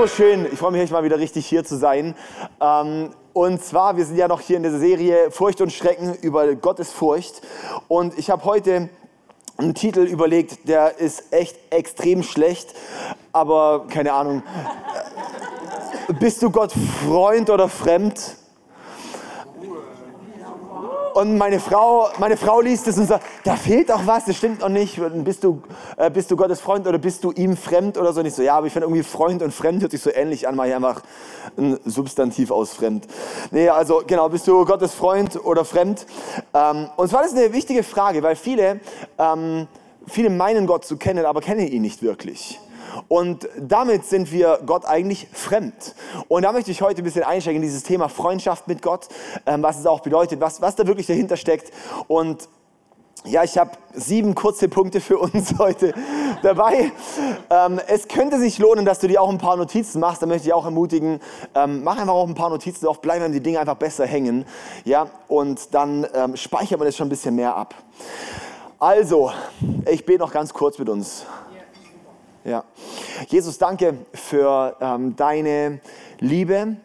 so schön. Ich freue mich echt mal wieder richtig hier zu sein. Ähm, und zwar, wir sind ja noch hier in der Serie Furcht und Schrecken über Gottes Furcht. Und ich habe heute einen Titel überlegt, der ist echt extrem schlecht. Aber keine Ahnung. Bist du Gott Freund oder fremd? Und meine Frau, meine Frau liest es und sagt, da fehlt doch was, das stimmt noch nicht. Bist du, äh, bist du Gottes Freund oder bist du ihm fremd oder so? Und ich so, ja, aber ich finde irgendwie Freund und fremd hört sich so ähnlich an, mache ich einfach ein Substantiv aus fremd. Nee, also genau, bist du Gottes Freund oder fremd? Ähm, und zwar ist eine wichtige Frage, weil viele, ähm, viele meinen Gott zu kennen, aber kennen ihn nicht wirklich. Und damit sind wir Gott eigentlich fremd. Und da möchte ich heute ein bisschen einsteigen in dieses Thema Freundschaft mit Gott, ähm, was es auch bedeutet, was, was da wirklich dahinter steckt. Und ja, ich habe sieben kurze Punkte für uns heute dabei. Ähm, es könnte sich lohnen, dass du dir auch ein paar Notizen machst. Da möchte ich auch ermutigen, ähm, mach einfach auch ein paar Notizen drauf, bleiben die Dinge einfach besser hängen. Ja, und dann ähm, speichert man das schon ein bisschen mehr ab. Also, ich bete noch ganz kurz mit uns. Ja. Jesus, danke für ähm, deine Liebe.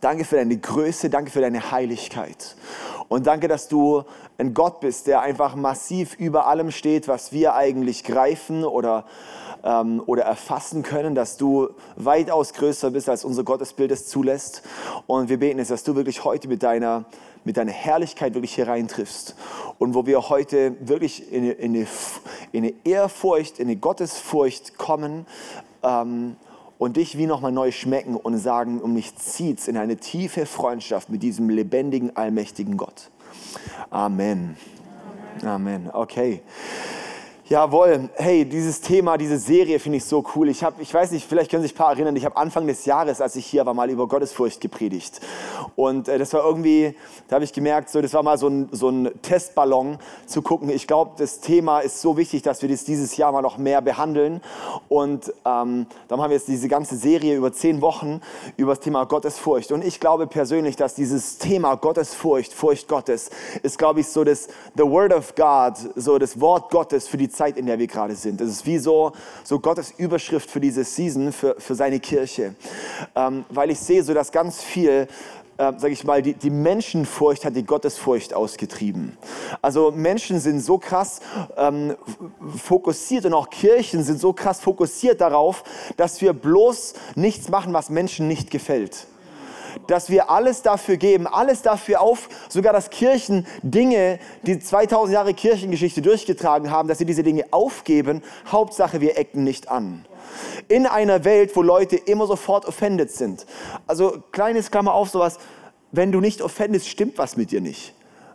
Danke für deine Größe, danke für deine Heiligkeit. Und danke, dass du ein Gott bist, der einfach massiv über allem steht, was wir eigentlich greifen oder, ähm, oder erfassen können, dass du weitaus größer bist, als unser Gottesbild es zulässt. Und wir beten jetzt, dass du wirklich heute mit deiner mit deiner Herrlichkeit wirklich hier reintriffst. Und wo wir heute wirklich in eine, in eine, in eine Ehrfurcht, in eine Gottesfurcht kommen ähm, und dich wie nochmal neu schmecken und sagen, um mich zieht's in eine tiefe Freundschaft mit diesem lebendigen, allmächtigen Gott. Amen. Amen. Okay. Jawohl, hey, dieses Thema, diese Serie finde ich so cool. Ich, hab, ich weiß nicht, vielleicht können sich ein paar erinnern, ich habe Anfang des Jahres, als ich hier war, mal über Gottesfurcht gepredigt. Und äh, das war irgendwie, da habe ich gemerkt, so, das war mal so ein, so ein Testballon zu gucken. Ich glaube, das Thema ist so wichtig, dass wir das dieses Jahr mal noch mehr behandeln. Und ähm, dann haben wir jetzt diese ganze Serie über zehn Wochen über das Thema Gottesfurcht. Und ich glaube persönlich, dass dieses Thema Gottesfurcht, Furcht Gottes, ist, glaube ich, so das The Word of God, so das Wort Gottes für die Zeit Zeit, in der wir gerade sind. Das ist wie so, so Gottes Überschrift für diese Season, für, für seine Kirche. Ähm, weil ich sehe so, dass ganz viel äh, sage ich mal, die, die Menschenfurcht hat die Gottesfurcht ausgetrieben. Also Menschen sind so krass ähm, fokussiert und auch Kirchen sind so krass fokussiert darauf, dass wir bloß nichts machen, was Menschen nicht gefällt dass wir alles dafür geben, alles dafür auf, sogar dass Kirchen Dinge, die 2000 Jahre Kirchengeschichte durchgetragen haben, dass sie diese Dinge aufgeben. Hauptsache, wir ecken nicht an. In einer Welt, wo Leute immer sofort offended sind. Also kleines Klammer auf, sowas, wenn du nicht offendest, stimmt was mit dir nicht.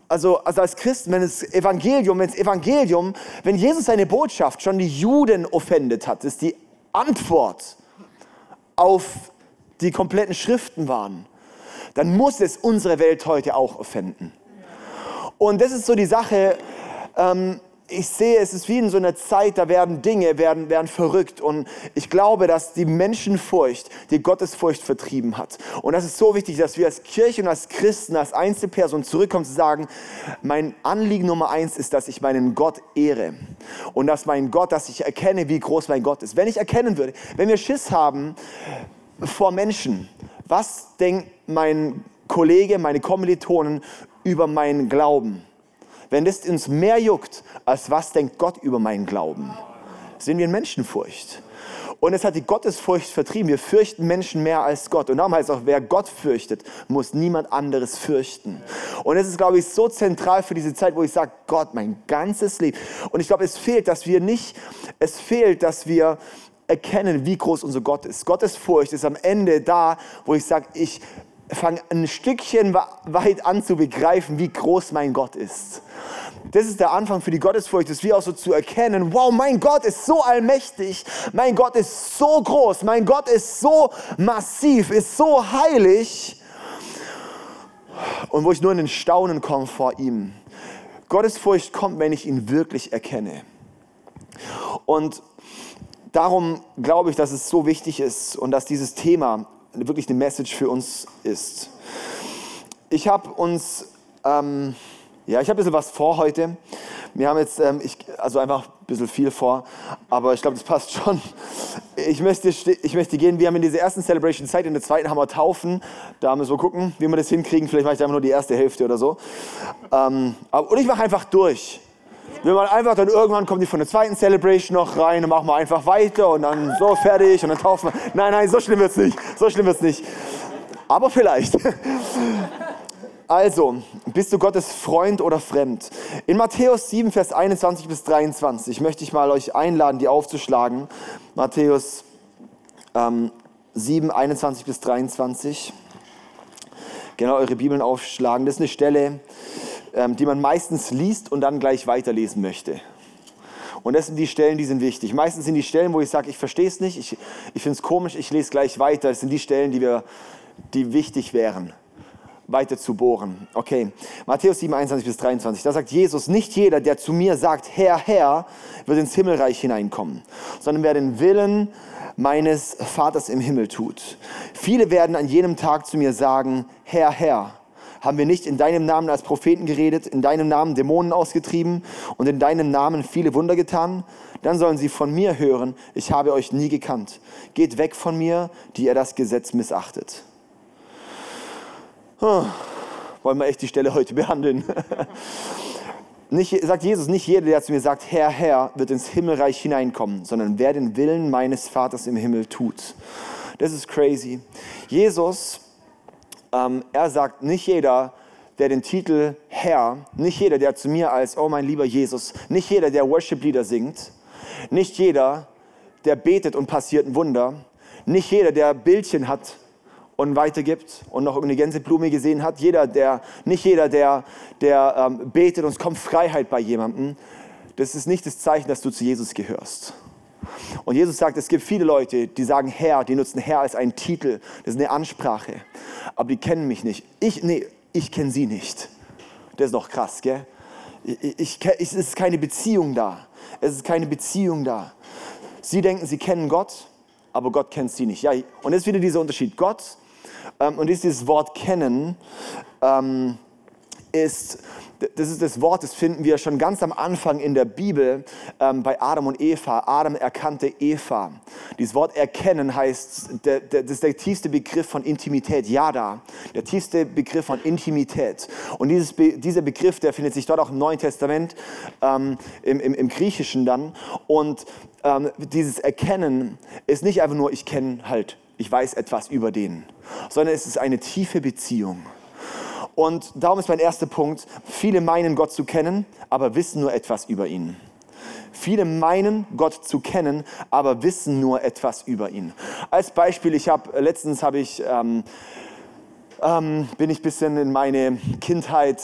Also, also als Christen, wenn das Evangelium, wenn das Evangelium, wenn Jesus seine Botschaft schon die Juden offendet hat, ist die Antwort auf die kompletten Schriften waren, dann muss es unsere Welt heute auch offenden. Und das ist so die Sache, ähm, ich sehe, es ist wie in so einer Zeit, da werden Dinge, werden, werden verrückt. Und ich glaube, dass die Menschenfurcht die Gottesfurcht vertrieben hat. Und das ist so wichtig, dass wir als Kirche und als Christen, als Einzelperson zurückkommen zu sagen, mein Anliegen Nummer eins ist, dass ich meinen Gott ehre. Und dass mein Gott, dass ich erkenne, wie groß mein Gott ist. Wenn ich erkennen würde, wenn wir Schiss haben, vor Menschen. Was denkt mein Kollege, meine Kommilitonen über meinen Glauben? Wenn das uns mehr juckt, als was denkt Gott über meinen Glauben, sind wir in Menschenfurcht. Und es hat die Gottesfurcht vertrieben. Wir fürchten Menschen mehr als Gott. Und darum heißt es auch, wer Gott fürchtet, muss niemand anderes fürchten. Und es ist, glaube ich, so zentral für diese Zeit, wo ich sage, Gott, mein ganzes Leben. Und ich glaube, es fehlt, dass wir nicht, es fehlt, dass wir erkennen, wie groß unser Gott ist. Gottes Furcht ist am Ende da, wo ich sage, ich fange ein Stückchen weit an zu begreifen, wie groß mein Gott ist. Das ist der Anfang für die Gottesfurcht, das wir auch so zu erkennen, wow, mein Gott ist so allmächtig, mein Gott ist so groß, mein Gott ist so massiv, ist so heilig. Und wo ich nur in den Staunen komme vor ihm. Gottesfurcht kommt, wenn ich ihn wirklich erkenne. Und darum glaube ich, dass es so wichtig ist und dass dieses Thema wirklich eine Message für uns ist. Ich habe uns, ähm, ja, ich habe ein bisschen was vor heute. Wir haben jetzt, ähm, ich, also einfach bisschen viel vor, aber ich glaube, das passt schon. Ich möchte, ich möchte gehen, wir haben in dieser ersten Celebration Zeit, in der zweiten haben wir Taufen. Da müssen wir gucken, wie wir das hinkriegen. Vielleicht mache ich einfach nur die erste Hälfte oder so. Ähm, aber, und ich mache einfach durch. Wir machen einfach, dann irgendwann kommen die von der zweiten Celebration noch rein und machen wir einfach weiter und dann so fertig und dann taufen wir. Nein, nein, so schlimm wird es nicht. So schlimm wird es nicht. Aber vielleicht. Also, bist du Gottes Freund oder fremd? In Matthäus 7, Vers 21 bis 23 möchte ich mal euch einladen, die aufzuschlagen. Matthäus ähm, 7, 21 bis 23. Genau, eure Bibeln aufschlagen. Das ist eine Stelle, die man meistens liest und dann gleich weiterlesen möchte. Und das sind die Stellen, die sind wichtig. Meistens sind die Stellen, wo ich sage, ich verstehe es nicht, ich, ich finde es komisch, ich lese gleich weiter. Das sind die Stellen, die, wir, die wichtig wären weiter zu bohren. Okay, Matthäus 7, 21 bis 23. Da sagt Jesus, nicht jeder, der zu mir sagt, Herr, Herr, wird ins Himmelreich hineinkommen, sondern wer den Willen meines Vaters im Himmel tut. Viele werden an jenem Tag zu mir sagen, Herr, Herr, haben wir nicht in deinem Namen als Propheten geredet, in deinem Namen Dämonen ausgetrieben und in deinem Namen viele Wunder getan? Dann sollen sie von mir hören, ich habe euch nie gekannt. Geht weg von mir, die ihr das Gesetz missachtet. Oh, wollen wir echt die Stelle heute behandeln? Nicht, sagt Jesus, nicht jeder, der zu mir sagt, Herr, Herr, wird ins Himmelreich hineinkommen, sondern wer den Willen meines Vaters im Himmel tut. Das ist crazy. Jesus, ähm, er sagt, nicht jeder, der den Titel Herr, nicht jeder, der zu mir als, oh mein lieber Jesus, nicht jeder, der Worship-Lieder singt, nicht jeder, der betet und passiert ein Wunder, nicht jeder, der Bildchen hat und weitergibt und noch irgendeine Gänseblume gesehen hat. Jeder, der, nicht jeder, der, der ähm, betet und es kommt Freiheit bei jemandem, das ist nicht das Zeichen, dass du zu Jesus gehörst. Und Jesus sagt, es gibt viele Leute, die sagen Herr, die nutzen Herr als einen Titel, das ist eine Ansprache, aber die kennen mich nicht. Ich, nee, ich kenne sie nicht. Das ist doch krass, gell? Ich, ich, es ist keine Beziehung da. Es ist keine Beziehung da. Sie denken, sie kennen Gott, aber Gott kennt sie nicht. Ja, und jetzt wieder dieser Unterschied. Gott ähm, und dieses Wort kennen ähm, ist, das ist das Wort, das finden wir schon ganz am Anfang in der Bibel ähm, bei Adam und Eva. Adam erkannte Eva. Dieses Wort erkennen heißt, der, der, das ist der tiefste Begriff von Intimität, Yada, der tiefste Begriff von Intimität. Und dieses, dieser Begriff, der findet sich dort auch im Neuen Testament, ähm, im, im, im, Griechischen dann. Und ähm, dieses Erkennen ist nicht einfach nur, ich kenne halt ich weiß etwas über den, sondern es ist eine tiefe Beziehung. Und darum ist mein erster Punkt, viele meinen Gott zu kennen, aber wissen nur etwas über ihn. Viele meinen Gott zu kennen, aber wissen nur etwas über ihn. Als Beispiel, ich habe letztens habe ich ähm, ähm, bin ich ein bisschen in meine Kindheit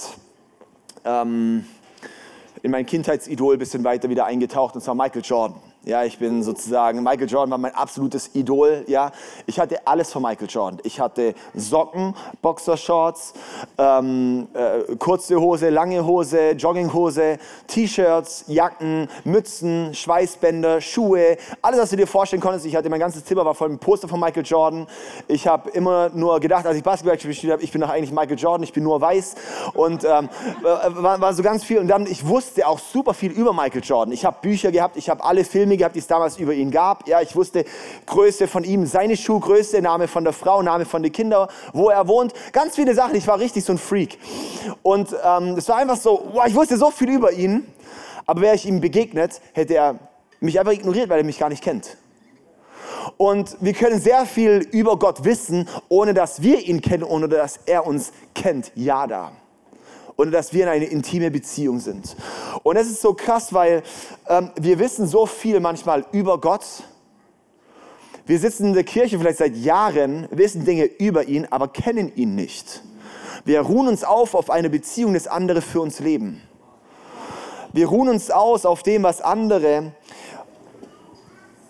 ähm, in mein Kindheitsidol ein bisschen weiter wieder eingetaucht und zwar Michael Jordan. Ja, ich bin sozusagen, Michael Jordan war mein absolutes Idol. Ja, ich hatte alles von Michael Jordan. Ich hatte Socken, Boxershorts, ähm, äh, kurze Hose, lange Hose, Jogginghose, T-Shirts, Jacken, Mützen, Schweißbänder, Schuhe, alles, was du dir vorstellen konntest. Ich hatte mein ganzes Zimmer war voll mit Poster von Michael Jordan. Ich habe immer nur gedacht, als ich Basketball gespielt habe, ich bin doch eigentlich Michael Jordan, ich bin nur weiß und ähm, war, war so ganz viel. Und dann, ich wusste auch super viel über Michael Jordan. Ich habe Bücher gehabt, ich habe alle Filme Filme gehabt, die es damals über ihn gab. Ja, ich wusste Größe von ihm, seine Schuhgröße, Name von der Frau, Name von den Kindern, wo er wohnt. Ganz viele Sachen. Ich war richtig so ein Freak. Und ähm, es war einfach so, wow, ich wusste so viel über ihn. Aber wäre ich ihm begegnet, hätte er mich einfach ignoriert, weil er mich gar nicht kennt. Und wir können sehr viel über Gott wissen, ohne dass wir ihn kennen, ohne dass er uns kennt. Ja, da und dass wir in eine intime Beziehung sind. Und es ist so krass, weil ähm, wir wissen so viel manchmal über Gott. Wir sitzen in der Kirche vielleicht seit Jahren, wissen Dinge über ihn, aber kennen ihn nicht. Wir ruhen uns auf auf eine Beziehung, das andere für uns leben. Wir ruhen uns aus auf dem, was andere,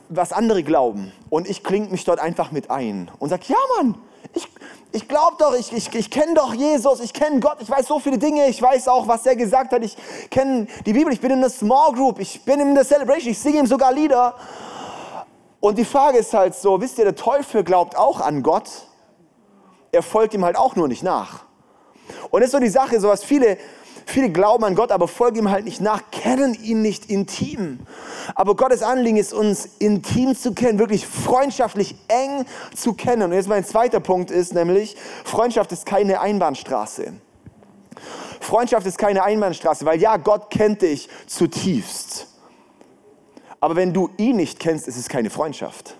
was andere glauben. Und ich klinge mich dort einfach mit ein und sage, ja Mann, ich, ich glaube doch, ich, ich, ich kenne doch Jesus, ich kenne Gott, ich weiß so viele Dinge, ich weiß auch, was er gesagt hat, ich kenne die Bibel, ich bin in der Small Group, ich bin in der Celebration, ich singe ihm sogar Lieder. Und die Frage ist halt so, wisst ihr, der Teufel glaubt auch an Gott, er folgt ihm halt auch nur nicht nach. Und das ist so die Sache, so was viele, Viele glauben an Gott, aber folgen ihm halt nicht nach, kennen ihn nicht intim. Aber Gottes Anliegen ist, uns intim zu kennen, wirklich freundschaftlich eng zu kennen. Und jetzt mein zweiter Punkt ist nämlich, Freundschaft ist keine Einbahnstraße. Freundschaft ist keine Einbahnstraße, weil ja, Gott kennt dich zutiefst. Aber wenn du ihn nicht kennst, ist es keine Freundschaft.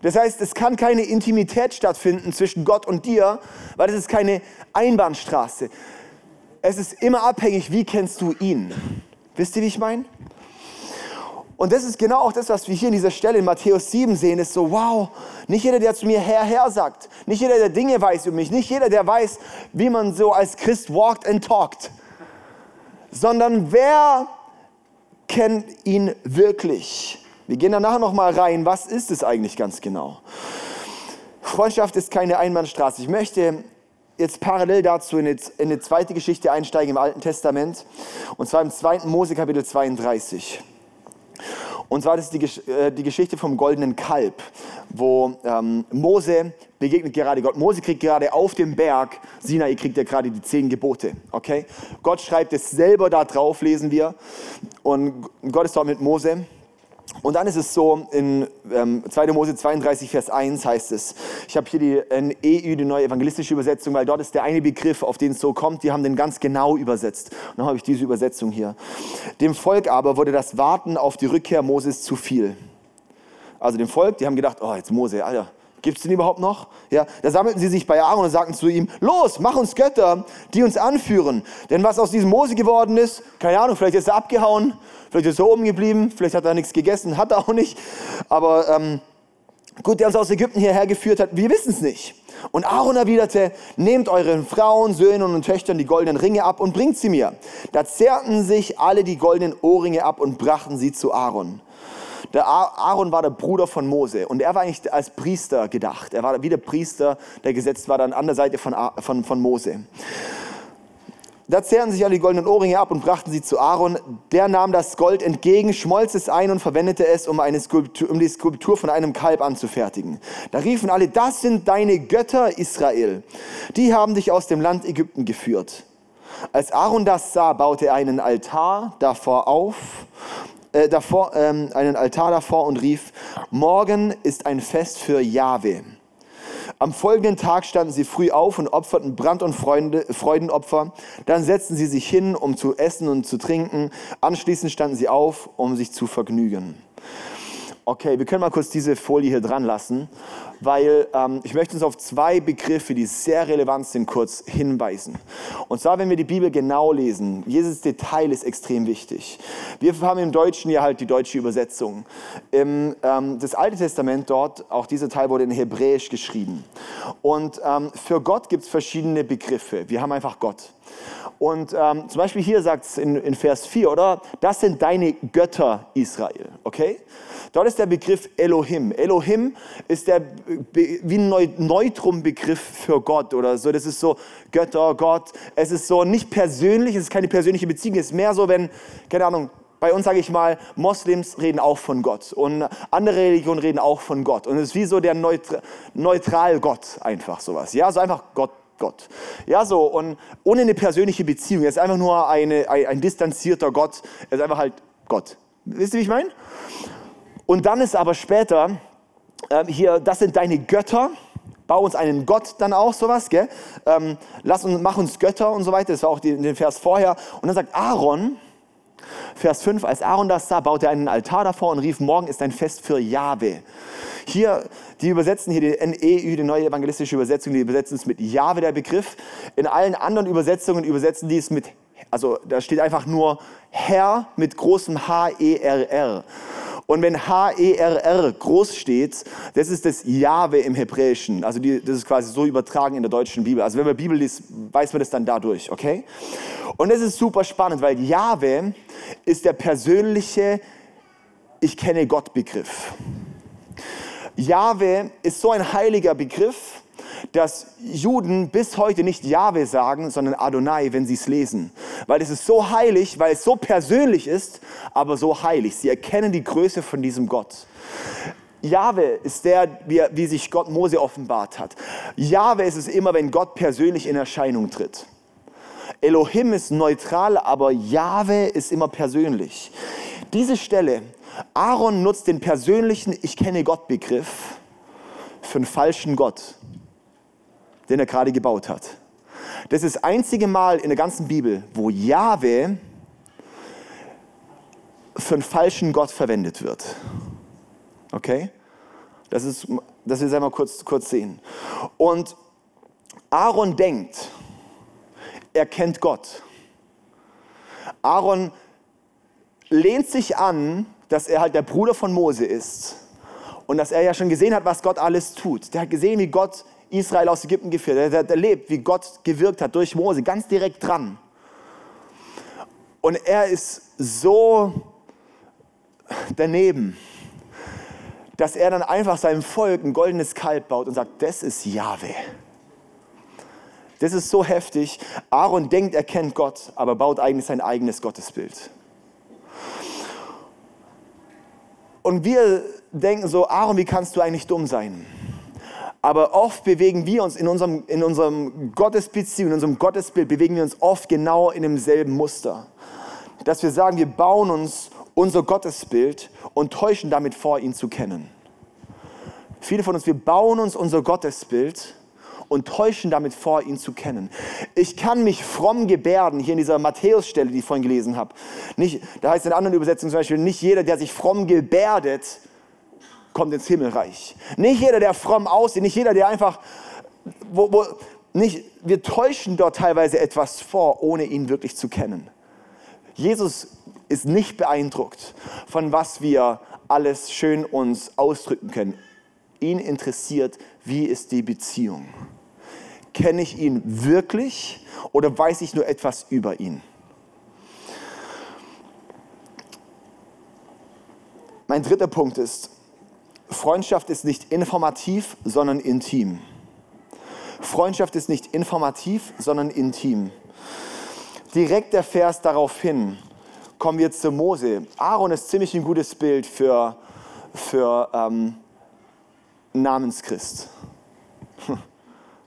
Das heißt, es kann keine Intimität stattfinden zwischen Gott und dir, weil es ist keine Einbahnstraße. Es ist immer abhängig, wie kennst du ihn. Wisst ihr, wie ich meine? Und das ist genau auch das, was wir hier in dieser Stelle in Matthäus 7 sehen, ist so, wow, nicht jeder, der zu mir Herr, Herr sagt, nicht jeder, der Dinge weiß über mich, nicht jeder, der weiß, wie man so als Christ walkt and talkt, sondern wer kennt ihn wirklich? Wir gehen danach nochmal rein, was ist es eigentlich ganz genau? Freundschaft ist keine Einbahnstraße. Ich möchte jetzt parallel dazu in eine, zweite Geschichte einsteigen im Alten Testament, und zwar im 2. Mose Kapitel 32. Und zwar das ist die, äh, die Geschichte vom goldenen Kalb, wo ähm, Mose begegnet gerade Gott. Mose kriegt gerade auf dem Berg, Sinai kriegt er gerade die zehn Gebote. Okay? Gott schreibt es selber da drauf, lesen wir. Und Gott ist dort mit Mose. Und dann ist es so, in ähm, 2. Mose 32, Vers 1 heißt es, ich habe hier die EU, die neue evangelistische Übersetzung, weil dort ist der eine Begriff, auf den es so kommt, die haben den ganz genau übersetzt. Und dann habe ich diese Übersetzung hier. Dem Volk aber wurde das Warten auf die Rückkehr Moses zu viel. Also dem Volk, die haben gedacht, oh jetzt Mose, Alter, Gibt es den überhaupt noch? Ja, da sammelten sie sich bei Aaron und sagten zu ihm, los, mach uns Götter, die uns anführen. Denn was aus diesem Mose geworden ist, keine Ahnung, vielleicht ist er abgehauen, vielleicht ist er oben geblieben, vielleicht hat er nichts gegessen, hat er auch nicht. Aber ähm, gut, der uns aus Ägypten hierher geführt hat, wir wissen es nicht. Und Aaron erwiderte, nehmt euren Frauen, Söhnen und Töchtern die goldenen Ringe ab und bringt sie mir. Da zerrten sich alle die goldenen Ohrringe ab und brachten sie zu Aaron. Der Aaron war der Bruder von Mose und er war eigentlich als Priester gedacht. Er war wie der Priester, der gesetzt war dann an der Seite von, von, von Mose. Da zehrten sich alle die goldenen Ohrringe ab und brachten sie zu Aaron. Der nahm das Gold entgegen, schmolz es ein und verwendete es, um, eine Skulptur, um die Skulptur von einem Kalb anzufertigen. Da riefen alle, das sind deine Götter, Israel. Die haben dich aus dem Land Ägypten geführt. Als Aaron das sah, baute er einen Altar davor auf äh, davor, ähm, einen Altar davor und rief, morgen ist ein Fest für Jahwe. Am folgenden Tag standen sie früh auf und opferten Brand- und Freunde, Freudenopfer. Dann setzten sie sich hin, um zu essen und zu trinken. Anschließend standen sie auf, um sich zu vergnügen. Okay, wir können mal kurz diese Folie hier dran lassen, weil ähm, ich möchte uns auf zwei Begriffe, die sehr relevant sind, kurz hinweisen. Und zwar, wenn wir die Bibel genau lesen, jedes Detail ist extrem wichtig. Wir haben im Deutschen ja halt die deutsche Übersetzung. Im, ähm, das Alte Testament dort, auch dieser Teil wurde in Hebräisch geschrieben. Und ähm, für Gott gibt es verschiedene Begriffe. Wir haben einfach Gott. Und ähm, zum Beispiel hier sagt es in, in Vers 4, oder? Das sind deine Götter, Israel. Okay? Dort ist der Begriff Elohim. Elohim ist der, wie ein Neutrum-Begriff für Gott oder so. Das ist so Götter, Gott. Es ist so nicht persönlich, es ist keine persönliche Beziehung. Es ist mehr so, wenn, keine Ahnung, bei uns sage ich mal, Moslems reden auch von Gott und andere Religionen reden auch von Gott. Und es ist wie so der Neutra neutral Gott einfach sowas. Ja, so einfach Gott. Gott. Ja, so, und ohne eine persönliche Beziehung. Er ist einfach nur eine, ein, ein distanzierter Gott. Er ist einfach halt Gott. Wisst ihr, wie ich meine? Und dann ist aber später äh, hier, das sind deine Götter. Bau uns einen Gott dann auch, sowas, gell? Ähm, lass uns, mach uns Götter und so weiter. Das war auch die, den Vers vorher. Und dann sagt Aaron, Vers 5, als Aaron das sah, baute er einen Altar davor und rief, morgen ist ein Fest für Jahwe. Hier, die übersetzen hier die NEU, die neue evangelistische Übersetzung, die übersetzen es mit Jahwe, der Begriff. In allen anderen Übersetzungen übersetzen die es mit, also da steht einfach nur Herr mit großem H-E-R-R. Und wenn H-E-R-R groß steht, das ist das Jahwe im Hebräischen. Also die, das ist quasi so übertragen in der deutschen Bibel. Also wenn man Bibel liest, weiß man das dann dadurch, okay? Und das ist super spannend, weil Jahwe ist der persönliche Ich kenne Gott Begriff. Jahwe ist so ein heiliger Begriff, dass Juden bis heute nicht Jahwe sagen, sondern Adonai, wenn sie es lesen. Weil es ist so heilig, weil es so persönlich ist, aber so heilig. Sie erkennen die Größe von diesem Gott. Jahwe ist der, wie, wie sich Gott Mose offenbart hat. Jahwe ist es immer, wenn Gott persönlich in Erscheinung tritt. Elohim ist neutral, aber Jahwe ist immer persönlich. Diese Stelle, Aaron nutzt den persönlichen Ich kenne Gott Begriff für einen falschen Gott, den er gerade gebaut hat. Das ist das einzige Mal in der ganzen Bibel, wo Jahwe für einen falschen Gott verwendet wird. Okay? Das ist, das wir einmal kurz, kurz sehen. Und Aaron denkt, er kennt Gott. Aaron lehnt sich an, dass er halt der Bruder von Mose ist und dass er ja schon gesehen hat, was Gott alles tut. Der hat gesehen, wie Gott Israel aus Ägypten geführt. Er hat erlebt, wie Gott gewirkt hat durch Mose, ganz direkt dran. Und er ist so daneben, dass er dann einfach seinem Volk ein goldenes Kalb baut und sagt, das ist Jahwe. Das ist so heftig. Aaron denkt, er kennt Gott, aber baut eigentlich sein eigenes Gottesbild. Und wir denken so, Aaron, wie kannst du eigentlich dumm sein? Aber oft bewegen wir uns in unserem, in unserem Gottesbeziehung, in unserem Gottesbild, bewegen wir uns oft genau in demselben Muster. Dass wir sagen, wir bauen uns unser Gottesbild und täuschen damit vor, ihn zu kennen. Viele von uns, wir bauen uns unser Gottesbild und täuschen damit vor, ihn zu kennen. Ich kann mich fromm gebärden, hier in dieser Matthäus-Stelle, die ich vorhin gelesen habe. Nicht, da heißt in anderen Übersetzungen zum Beispiel, nicht jeder, der sich fromm gebärdet, kommt ins Himmelreich. Nicht jeder, der fromm aussieht, nicht jeder, der einfach, wo, wo, nicht, wir täuschen dort teilweise etwas vor, ohne ihn wirklich zu kennen. Jesus ist nicht beeindruckt von was wir alles schön uns ausdrücken können. Ihn interessiert, wie ist die Beziehung. Kenne ich ihn wirklich oder weiß ich nur etwas über ihn? Mein dritter Punkt ist, Freundschaft ist nicht informativ, sondern intim. Freundschaft ist nicht informativ, sondern intim. Direkt der Vers darauf hin, kommen wir zu Mose. Aaron ist ziemlich ein gutes Bild für, für ähm, Namenschrist.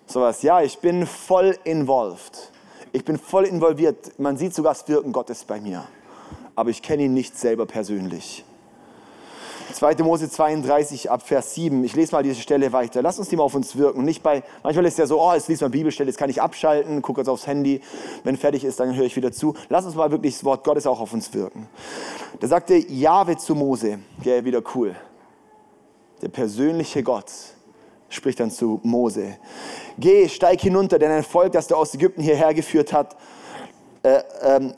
Sowas, ja, ich bin voll involved. Ich bin voll involviert. Man sieht sogar das Wirken Gottes bei mir. Aber ich kenne ihn nicht selber persönlich. 2. Mose 32 ab Vers 7. Ich lese mal diese Stelle weiter. Lass uns die mal auf uns wirken. nicht bei, manchmal ist es ja so, oh, jetzt liest man Bibelstelle, jetzt kann ich abschalten, gucke jetzt aufs Handy. Wenn fertig ist, dann höre ich wieder zu. Lass uns mal wirklich das Wort Gottes auch auf uns wirken. Da sagte Jahwe zu Mose, ja, wieder cool. Der persönliche Gott spricht dann zu Mose. Geh, steig hinunter, denn ein Volk, das du aus Ägypten hierher geführt hat, äh, ähm,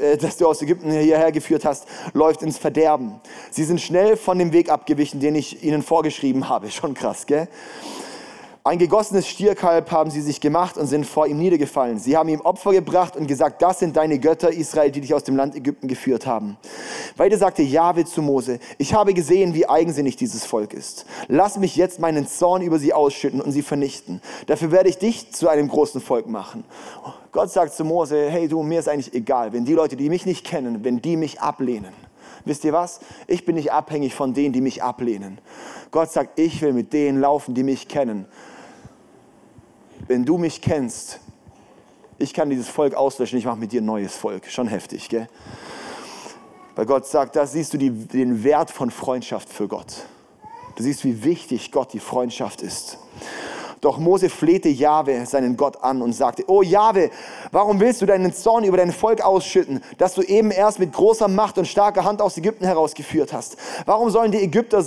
äh, das du aus Ägypten hierher geführt hast, läuft ins Verderben. Sie sind schnell von dem Weg abgewichen, den ich ihnen vorgeschrieben habe. Schon krass, gell? Ein gegossenes Stierkalb haben sie sich gemacht und sind vor ihm niedergefallen. Sie haben ihm Opfer gebracht und gesagt, das sind deine Götter Israel, die dich aus dem Land Ägypten geführt haben. Weiter sagte Jahwe zu Mose, ich habe gesehen, wie eigensinnig dieses Volk ist. Lass mich jetzt meinen Zorn über sie ausschütten und sie vernichten. Dafür werde ich dich zu einem großen Volk machen. Gott sagt zu Mose, hey du, mir ist eigentlich egal, wenn die Leute, die mich nicht kennen, wenn die mich ablehnen. Wisst ihr was? Ich bin nicht abhängig von denen, die mich ablehnen. Gott sagt, ich will mit denen laufen, die mich kennen wenn du mich kennst, ich kann dieses Volk auslöschen, ich mache mit dir ein neues Volk. Schon heftig, gell? Weil Gott sagt, da siehst du die, den Wert von Freundschaft für Gott. Du siehst, wie wichtig Gott die Freundschaft ist. Doch Mose flehte Jahwe, seinen Gott, an und sagte, oh Jahwe, warum willst du deinen Zorn über dein Volk ausschütten, das du eben erst mit großer Macht und starker Hand aus Ägypten herausgeführt hast? Warum sollen die Ägypter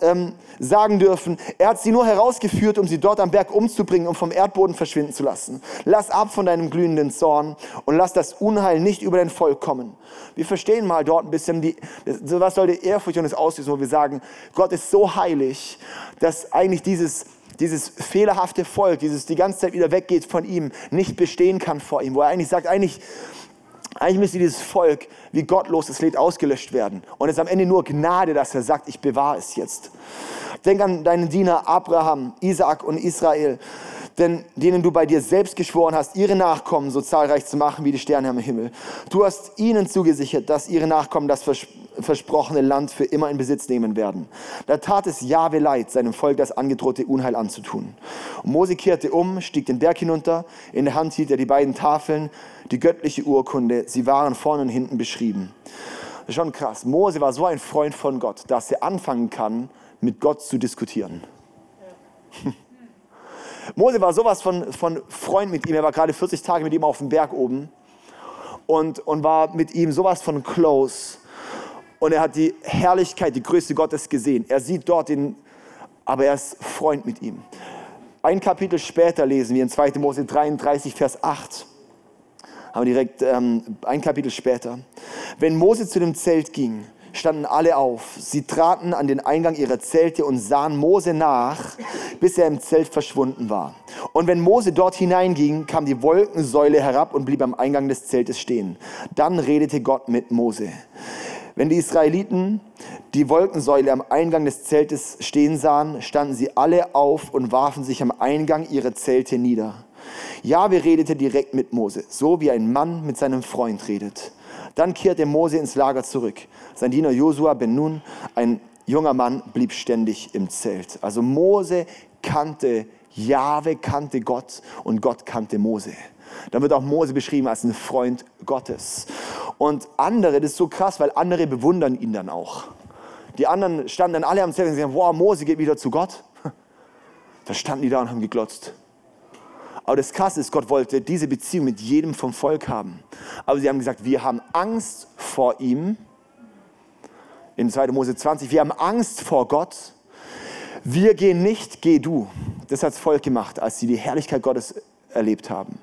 ähm, sagen dürfen, er hat sie nur herausgeführt, um sie dort am Berg umzubringen und vom Erdboden verschwinden zu lassen? Lass ab von deinem glühenden Zorn und lass das Unheil nicht über dein Volk kommen. Wir verstehen mal dort ein bisschen, die, was soll die Ehrfurcht und das auslösen, wo wir sagen, Gott ist so heilig, dass eigentlich dieses dieses fehlerhafte Volk, dieses die ganze Zeit wieder weggeht von ihm, nicht bestehen kann vor ihm, wo er eigentlich sagt, eigentlich, eigentlich müsste dieses Volk wie gottlos das Lied ausgelöscht werden. Und es ist am Ende nur Gnade, dass er sagt, ich bewahre es jetzt. Denk an deinen Diener Abraham, Isaak und Israel. Denn denen du bei dir selbst geschworen hast, ihre Nachkommen so zahlreich zu machen wie die Sterne am Himmel. Du hast ihnen zugesichert, dass ihre Nachkommen das vers versprochene Land für immer in Besitz nehmen werden. Da tat es Jahwe leid, seinem Volk das angedrohte Unheil anzutun. Und Mose kehrte um, stieg den Berg hinunter, in der Hand hielt er die beiden Tafeln, die göttliche Urkunde, sie waren vorne und hinten beschrieben. Schon krass. Mose war so ein Freund von Gott, dass er anfangen kann, mit Gott zu diskutieren. Ja. Mose war sowas von, von Freund mit ihm. Er war gerade 40 Tage mit ihm auf dem Berg oben und, und war mit ihm sowas von close. Und er hat die Herrlichkeit, die Größe Gottes gesehen. Er sieht dort den, aber er ist Freund mit ihm. Ein Kapitel später lesen wir in 2. Mose 33, Vers 8. Aber direkt ähm, ein Kapitel später. Wenn Mose zu dem Zelt ging, standen alle auf. Sie traten an den Eingang ihrer Zelte und sahen Mose nach, bis er im Zelt verschwunden war. Und wenn Mose dort hineinging, kam die Wolkensäule herab und blieb am Eingang des Zeltes stehen. Dann redete Gott mit Mose. Wenn die Israeliten die Wolkensäule am Eingang des Zeltes stehen sahen, standen sie alle auf und warfen sich am Eingang ihrer Zelte nieder. Jahwe redete direkt mit Mose, so wie ein Mann mit seinem Freund redet. Dann kehrte Mose ins Lager zurück. Sein Diener Josua ben Nun, ein junger Mann, blieb ständig im Zelt. Also Mose kannte Jahwe, kannte Gott und Gott kannte Mose. Dann wird auch Mose beschrieben als ein Freund Gottes. Und andere, das ist so krass, weil andere bewundern ihn dann auch. Die anderen standen dann alle am Zelt und sagen, wow, Mose geht wieder zu Gott. Da standen die da und haben geglotzt. Aber das Krasse ist, Gott wollte diese Beziehung mit jedem vom Volk haben. Aber sie haben gesagt, wir haben Angst vor ihm. In 2. Mose 20, wir haben Angst vor Gott. Wir gehen nicht, geh du. Das hat das Volk gemacht, als sie die Herrlichkeit Gottes erlebt haben.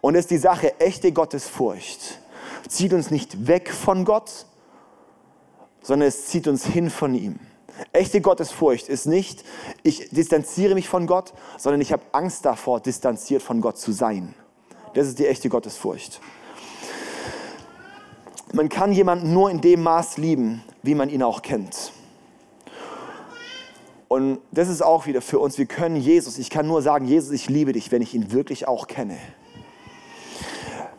Und es ist die Sache, echte Gottesfurcht zieht uns nicht weg von Gott, sondern es zieht uns hin von ihm. Echte Gottesfurcht ist nicht, ich distanziere mich von Gott, sondern ich habe Angst davor, distanziert von Gott zu sein. Das ist die echte Gottesfurcht. Man kann jemanden nur in dem Maß lieben, wie man ihn auch kennt. Und das ist auch wieder für uns, wir können Jesus, ich kann nur sagen, Jesus, ich liebe dich, wenn ich ihn wirklich auch kenne.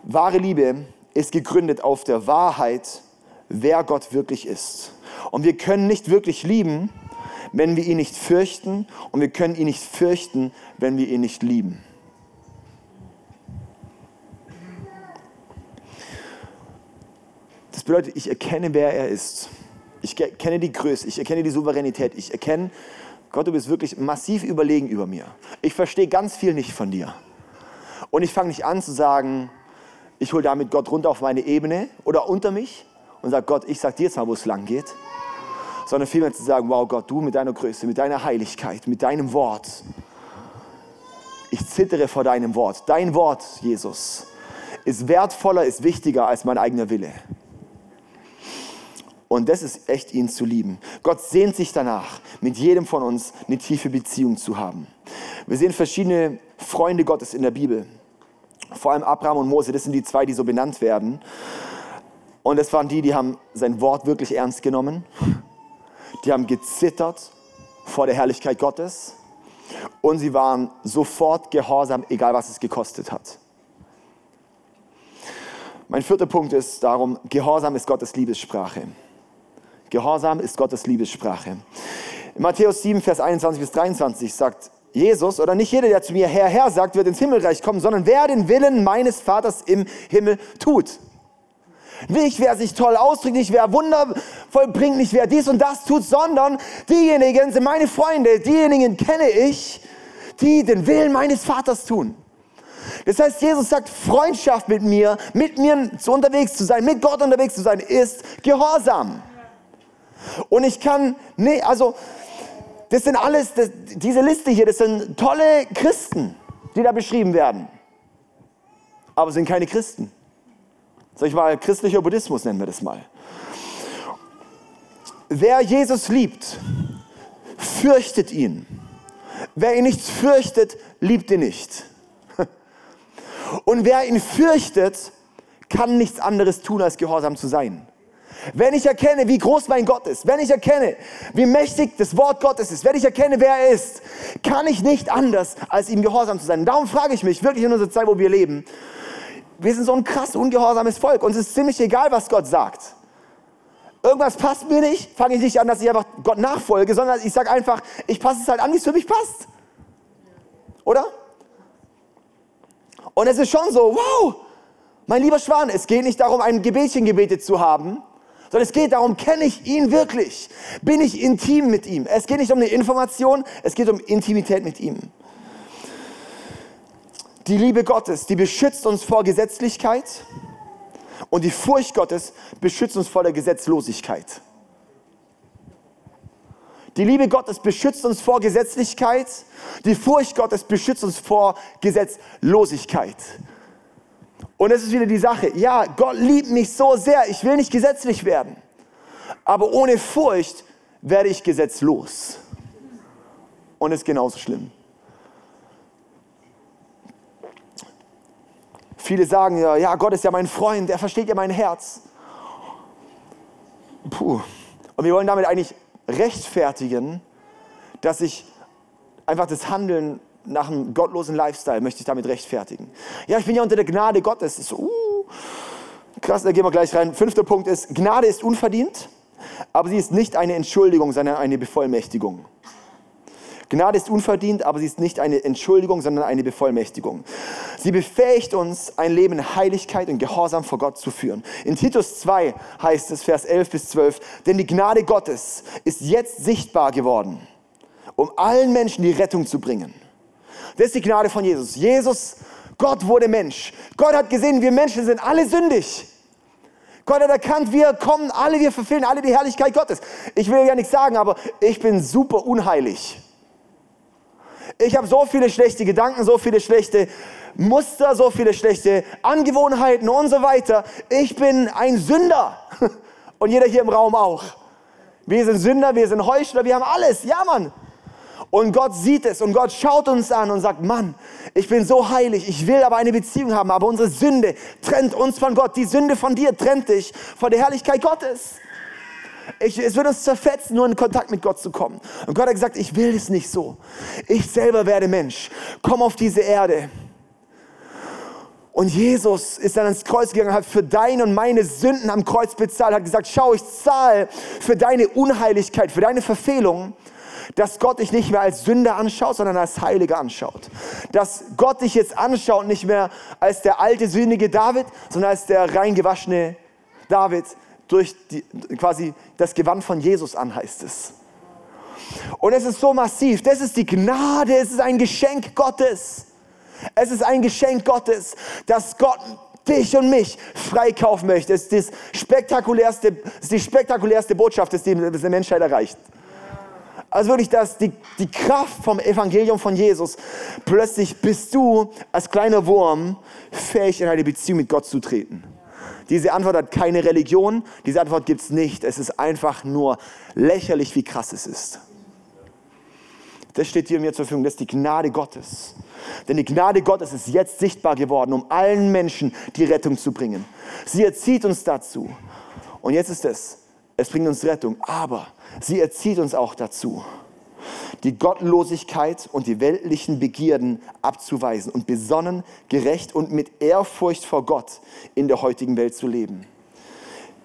Wahre Liebe ist gegründet auf der Wahrheit, wer Gott wirklich ist. Und wir können nicht wirklich lieben, wenn wir ihn nicht fürchten. Und wir können ihn nicht fürchten, wenn wir ihn nicht lieben. Das bedeutet, ich erkenne, wer er ist. Ich erkenne die Größe, ich erkenne die Souveränität, ich erkenne, Gott, du bist wirklich massiv überlegen über mir. Ich verstehe ganz viel nicht von dir. Und ich fange nicht an zu sagen, ich hole damit Gott runter auf meine Ebene oder unter mich und sage, Gott, ich sag dir jetzt mal, wo es lang geht sondern vielmehr zu sagen, wow Gott, du mit deiner Größe, mit deiner Heiligkeit, mit deinem Wort. Ich zittere vor deinem Wort. Dein Wort, Jesus, ist wertvoller, ist wichtiger als mein eigener Wille. Und das ist echt, ihn zu lieben. Gott sehnt sich danach, mit jedem von uns eine tiefe Beziehung zu haben. Wir sehen verschiedene Freunde Gottes in der Bibel. Vor allem Abraham und Mose, das sind die zwei, die so benannt werden. Und das waren die, die haben sein Wort wirklich ernst genommen die haben gezittert vor der Herrlichkeit Gottes und sie waren sofort gehorsam, egal was es gekostet hat. Mein vierter Punkt ist darum, Gehorsam ist Gottes Liebessprache. Gehorsam ist Gottes Liebessprache. In Matthäus 7, Vers 21 bis 23 sagt Jesus, oder nicht jeder, der zu mir Herr, Herr sagt, wird ins Himmelreich kommen, sondern wer den Willen meines Vaters im Himmel tut. Nicht wer sich toll ausdrückt, nicht wer Wunder vollbringt, nicht wer dies und das tut, sondern diejenigen sind meine Freunde, diejenigen kenne ich, die den Willen meines Vaters tun. Das heißt, Jesus sagt, Freundschaft mit mir, mit mir zu unterwegs zu sein, mit Gott unterwegs zu sein, ist Gehorsam. Und ich kann, nee, also, das sind alles, das, diese Liste hier, das sind tolle Christen, die da beschrieben werden. Aber sind keine Christen. Sag ich mal, christlicher Buddhismus nennen wir das mal. Wer Jesus liebt, fürchtet ihn. Wer ihn nicht fürchtet, liebt ihn nicht. Und wer ihn fürchtet, kann nichts anderes tun, als gehorsam zu sein. wenn ich erkenne, wie groß mein Gott ist, wenn ich erkenne, wie mächtig das Wort Gottes ist, wenn ich erkenne, wer er ist, kann ich nicht anders, als ihm gehorsam zu sein. darum frage ich mich wirklich in unserer Zeit, wo wir leben, wir sind so ein krass ungehorsames Volk. Uns ist ziemlich egal, was Gott sagt. Irgendwas passt mir nicht, fange ich nicht an, dass ich einfach Gott nachfolge, sondern ich sage einfach, ich passe es halt an, wie es für mich passt. Oder? Und es ist schon so, wow, mein lieber Schwan, es geht nicht darum, ein Gebetchen gebetet zu haben, sondern es geht darum, kenne ich ihn wirklich? Bin ich intim mit ihm? Es geht nicht um eine Information, es geht um Intimität mit ihm. Die Liebe Gottes, die beschützt uns vor Gesetzlichkeit und die Furcht Gottes beschützt uns vor der Gesetzlosigkeit. Die Liebe Gottes beschützt uns vor Gesetzlichkeit, die Furcht Gottes beschützt uns vor Gesetzlosigkeit. Und es ist wieder die Sache, ja, Gott liebt mich so sehr, ich will nicht gesetzlich werden. Aber ohne Furcht werde ich gesetzlos. Und es ist genauso schlimm. Viele sagen ja, ja, Gott ist ja mein Freund, er versteht ja mein Herz. Puh. Und wir wollen damit eigentlich rechtfertigen, dass ich einfach das Handeln nach einem gottlosen Lifestyle möchte ich damit rechtfertigen. Ja, ich bin ja unter der Gnade Gottes. So, uh, krass, da gehen wir gleich rein. Fünfter Punkt ist, Gnade ist unverdient, aber sie ist nicht eine Entschuldigung, sondern eine Bevollmächtigung. Gnade ist unverdient, aber sie ist nicht eine Entschuldigung, sondern eine Bevollmächtigung. Sie befähigt uns, ein Leben in Heiligkeit und Gehorsam vor Gott zu führen. In Titus 2 heißt es, Vers 11 bis 12, denn die Gnade Gottes ist jetzt sichtbar geworden, um allen Menschen die Rettung zu bringen. Das ist die Gnade von Jesus. Jesus, Gott wurde Mensch. Gott hat gesehen, wir Menschen sind alle sündig. Gott hat erkannt, wir kommen alle, wir verfehlen alle die Herrlichkeit Gottes. Ich will ja nichts sagen, aber ich bin super unheilig. Ich habe so viele schlechte Gedanken, so viele schlechte Muster, so viele schlechte Angewohnheiten und so weiter. Ich bin ein Sünder. Und jeder hier im Raum auch. Wir sind Sünder, wir sind Heuchler, wir haben alles. Ja, Mann. Und Gott sieht es und Gott schaut uns an und sagt, Mann, ich bin so heilig, ich will aber eine Beziehung haben, aber unsere Sünde trennt uns von Gott. Die Sünde von dir trennt dich von der Herrlichkeit Gottes. Ich, es wird uns zerfetzen, nur in Kontakt mit Gott zu kommen. Und Gott hat gesagt, ich will es nicht so. Ich selber werde Mensch. Komm auf diese Erde. Und Jesus ist dann ans Kreuz gegangen, hat für deine und meine Sünden am Kreuz bezahlt, hat gesagt, schau, ich zahle für deine Unheiligkeit, für deine Verfehlung, dass Gott dich nicht mehr als Sünder anschaut, sondern als Heiliger anschaut. Dass Gott dich jetzt anschaut, nicht mehr als der alte, sündige David, sondern als der reingewaschene David, durch die, quasi das Gewand von Jesus an, heißt es. Und es ist so massiv. Das ist die Gnade. Es ist ein Geschenk Gottes. Es ist ein Geschenk Gottes, dass Gott dich und mich freikaufen möchte. Es ist, das spektakulärste, ist die spektakulärste Botschaft, die die Menschheit erreicht. Also wirklich, dass die, die Kraft vom Evangelium von Jesus, plötzlich bist du als kleiner Wurm fähig, in eine Beziehung mit Gott zu treten. Diese Antwort hat keine Religion, diese Antwort gibt es nicht. Es ist einfach nur lächerlich, wie krass es ist. Das steht dir mir zur Verfügung, das ist die Gnade Gottes. Denn die Gnade Gottes ist jetzt sichtbar geworden, um allen Menschen die Rettung zu bringen. Sie erzieht uns dazu. Und jetzt ist es, es bringt uns Rettung, aber sie erzieht uns auch dazu, die Gottlosigkeit und die weltlichen Begierden abzuweisen und besonnen, gerecht und mit Ehrfurcht vor Gott in der heutigen Welt zu leben.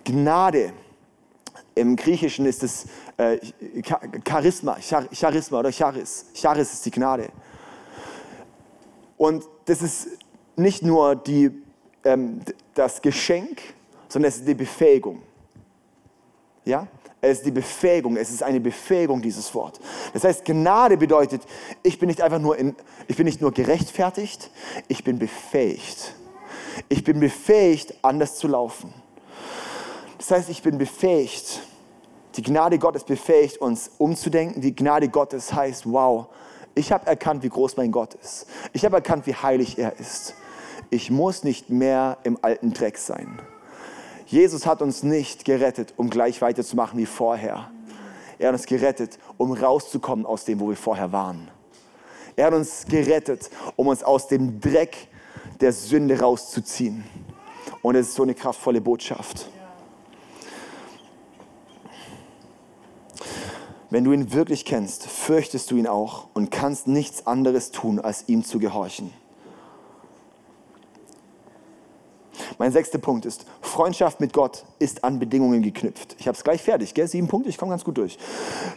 Gnade, im Griechischen ist es äh, Charisma, Charisma oder Charis. Charis ist die Gnade. Und das ist nicht nur die, ähm, das Geschenk, sondern es ist die Befähigung. Ja? Es ist die Befähigung, es ist eine Befähigung, dieses Wort. Das heißt, Gnade bedeutet, ich bin nicht einfach nur, in, ich bin nicht nur gerechtfertigt, ich bin befähigt. Ich bin befähigt, anders zu laufen. Das heißt, ich bin befähigt. Die Gnade Gottes befähigt uns, umzudenken. Die Gnade Gottes heißt, wow, ich habe erkannt, wie groß mein Gott ist. Ich habe erkannt, wie heilig er ist. Ich muss nicht mehr im alten Dreck sein. Jesus hat uns nicht gerettet, um gleich weiterzumachen wie vorher. Er hat uns gerettet, um rauszukommen aus dem, wo wir vorher waren. Er hat uns gerettet, um uns aus dem Dreck der Sünde rauszuziehen. Und es ist so eine kraftvolle Botschaft. Wenn du ihn wirklich kennst, fürchtest du ihn auch und kannst nichts anderes tun, als ihm zu gehorchen. Mein sechster Punkt ist, Freundschaft mit Gott ist an Bedingungen geknüpft. Ich habe es gleich fertig, gell? sieben Punkte, ich komme ganz gut durch.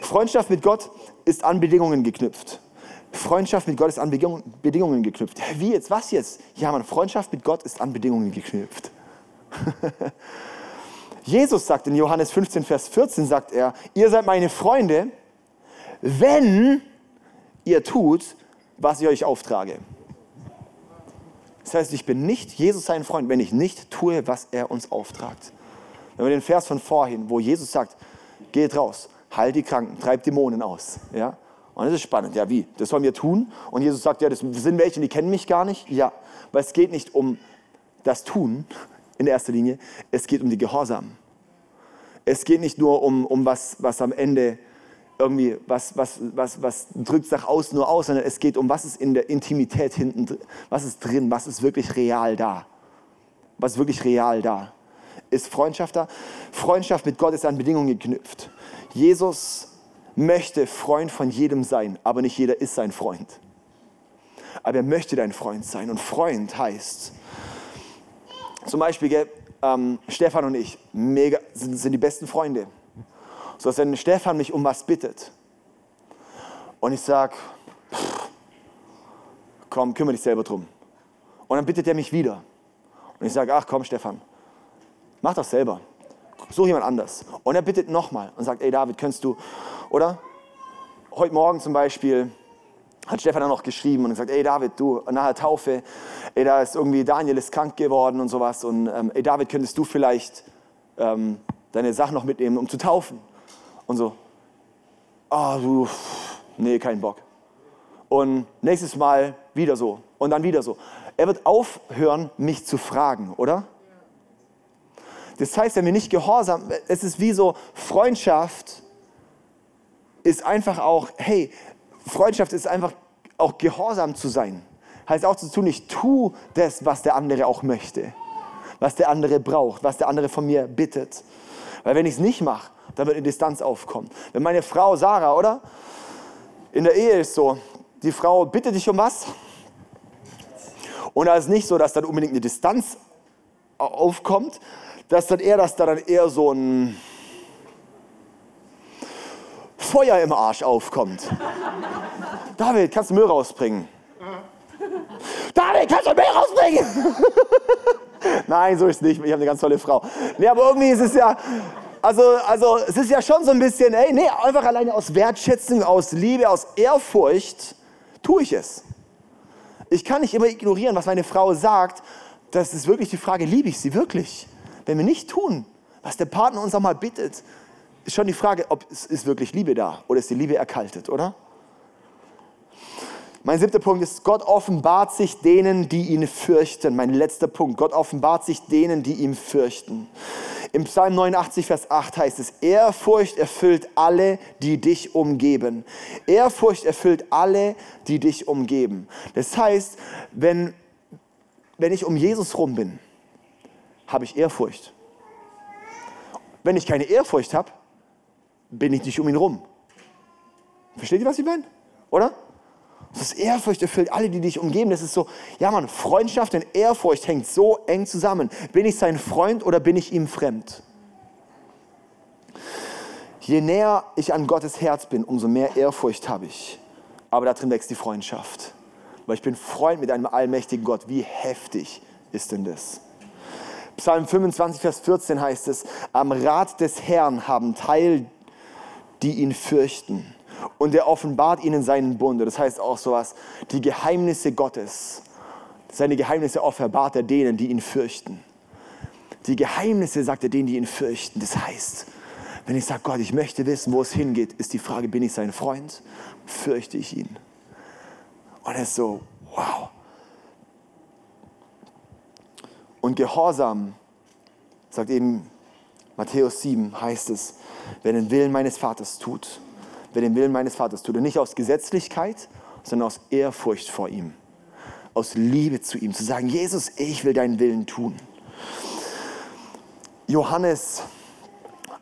Freundschaft mit Gott ist an Bedingungen geknüpft. Freundschaft mit Gott ist an Bedingungen geknüpft. Wie jetzt? Was jetzt? Ja, man, Freundschaft mit Gott ist an Bedingungen geknüpft. Jesus sagt in Johannes 15, Vers 14, sagt er, ihr seid meine Freunde, wenn ihr tut, was ich euch auftrage. Das heißt, ich bin nicht Jesus sein Freund, wenn ich nicht tue, was er uns auftragt. Wenn wir den Vers von vorhin, wo Jesus sagt, geht raus, heilt die Kranken, treibt Dämonen aus. Ja? Und das ist spannend. Ja, wie? Das sollen wir tun? Und Jesus sagt, ja, das sind welche, die kennen mich gar nicht. Ja, weil es geht nicht um das Tun in erster Linie, es geht um die Gehorsam. Es geht nicht nur um, um was, was am Ende irgendwie, was, was, was, was drückt es nach außen nur aus, sondern es geht um, was ist in der Intimität hinten, was ist drin, was ist wirklich real da. Was ist wirklich real da. Ist Freundschaft da? Freundschaft mit Gott ist an Bedingungen geknüpft. Jesus möchte Freund von jedem sein, aber nicht jeder ist sein Freund. Aber er möchte dein Freund sein. Und Freund heißt, zum Beispiel, ähm, Stefan und ich mega, sind, sind die besten Freunde so dass wenn Stefan mich um was bittet und ich sage, komm, kümmere dich selber drum. Und dann bittet er mich wieder. Und ich sage, ach komm Stefan, mach das selber. Such jemand anders. Und er bittet nochmal und sagt, ey David, könntest du, oder? Heute Morgen zum Beispiel hat Stefan dann noch geschrieben und gesagt, ey David, du, nach der Taufe, ey, da ist irgendwie, Daniel ist krank geworden und sowas. Und ähm, ey David, könntest du vielleicht ähm, deine Sachen noch mitnehmen, um zu taufen? Und so, ah, du, nee, kein Bock. Und nächstes Mal wieder so und dann wieder so. Er wird aufhören, mich zu fragen, oder? Das heißt, wenn wir nicht gehorsam, es ist wie so, Freundschaft ist einfach auch, hey, Freundschaft ist einfach auch gehorsam zu sein. Heißt auch zu tun, ich tue das, was der andere auch möchte, was der andere braucht, was der andere von mir bittet. Weil wenn ich es nicht mache, da wird eine Distanz aufkommen. Wenn meine Frau Sarah, oder? In der Ehe ist so, die Frau bittet dich um was und da ist nicht so, dass dann unbedingt eine Distanz aufkommt, dass dann eher, dass da dann eher so ein Feuer im Arsch aufkommt. David, kannst du Müll rausbringen? David, kannst du Müll rausbringen? Nein, so ist es nicht. Ich habe eine ganz tolle Frau. Nee, aber irgendwie ist es ja, also, also es ist ja schon so ein bisschen, ey, nee, einfach alleine aus Wertschätzung, aus Liebe, aus Ehrfurcht tue ich es. Ich kann nicht immer ignorieren, was meine Frau sagt. Das ist wirklich die Frage, liebe ich sie wirklich? Wenn wir nicht tun, was der Partner uns auch mal bittet, ist schon die Frage, ob es ist wirklich Liebe da oder ist die Liebe erkaltet, oder? Mein siebter Punkt ist, Gott offenbart sich denen, die ihn fürchten. Mein letzter Punkt, Gott offenbart sich denen, die ihn fürchten. Im Psalm 89, Vers 8 heißt es, Ehrfurcht erfüllt alle, die dich umgeben. Ehrfurcht erfüllt alle, die dich umgeben. Das heißt, wenn, wenn ich um Jesus rum bin, habe ich Ehrfurcht. Wenn ich keine Ehrfurcht habe, bin ich nicht um ihn rum. Versteht ihr, was ich meine? Oder? Das ist Ehrfurcht erfüllt alle, die dich umgeben. Das ist so, ja Mann, Freundschaft und Ehrfurcht hängt so eng zusammen. Bin ich sein Freund oder bin ich ihm fremd? Je näher ich an Gottes Herz bin, umso mehr Ehrfurcht habe ich. Aber darin wächst die Freundschaft. Weil ich bin Freund mit einem allmächtigen Gott. Wie heftig ist denn das? Psalm 25, Vers 14 heißt es, am Rat des Herrn haben Teil, die ihn fürchten und er offenbart ihnen seinen Bund. Das heißt auch sowas, die Geheimnisse Gottes, seine Geheimnisse offenbart er denen, die ihn fürchten. Die Geheimnisse sagt er denen, die ihn fürchten. Das heißt, wenn ich sage, Gott, ich möchte wissen, wo es hingeht, ist die Frage, bin ich sein Freund? Fürchte ich ihn? Und er ist so, wow. Und Gehorsam, sagt eben Matthäus 7, heißt es, wer den Willen meines Vaters tut, wer den Willen meines Vaters tut. Und nicht aus Gesetzlichkeit, sondern aus Ehrfurcht vor ihm. Aus Liebe zu ihm. Zu sagen, Jesus, ich will deinen Willen tun. Johannes,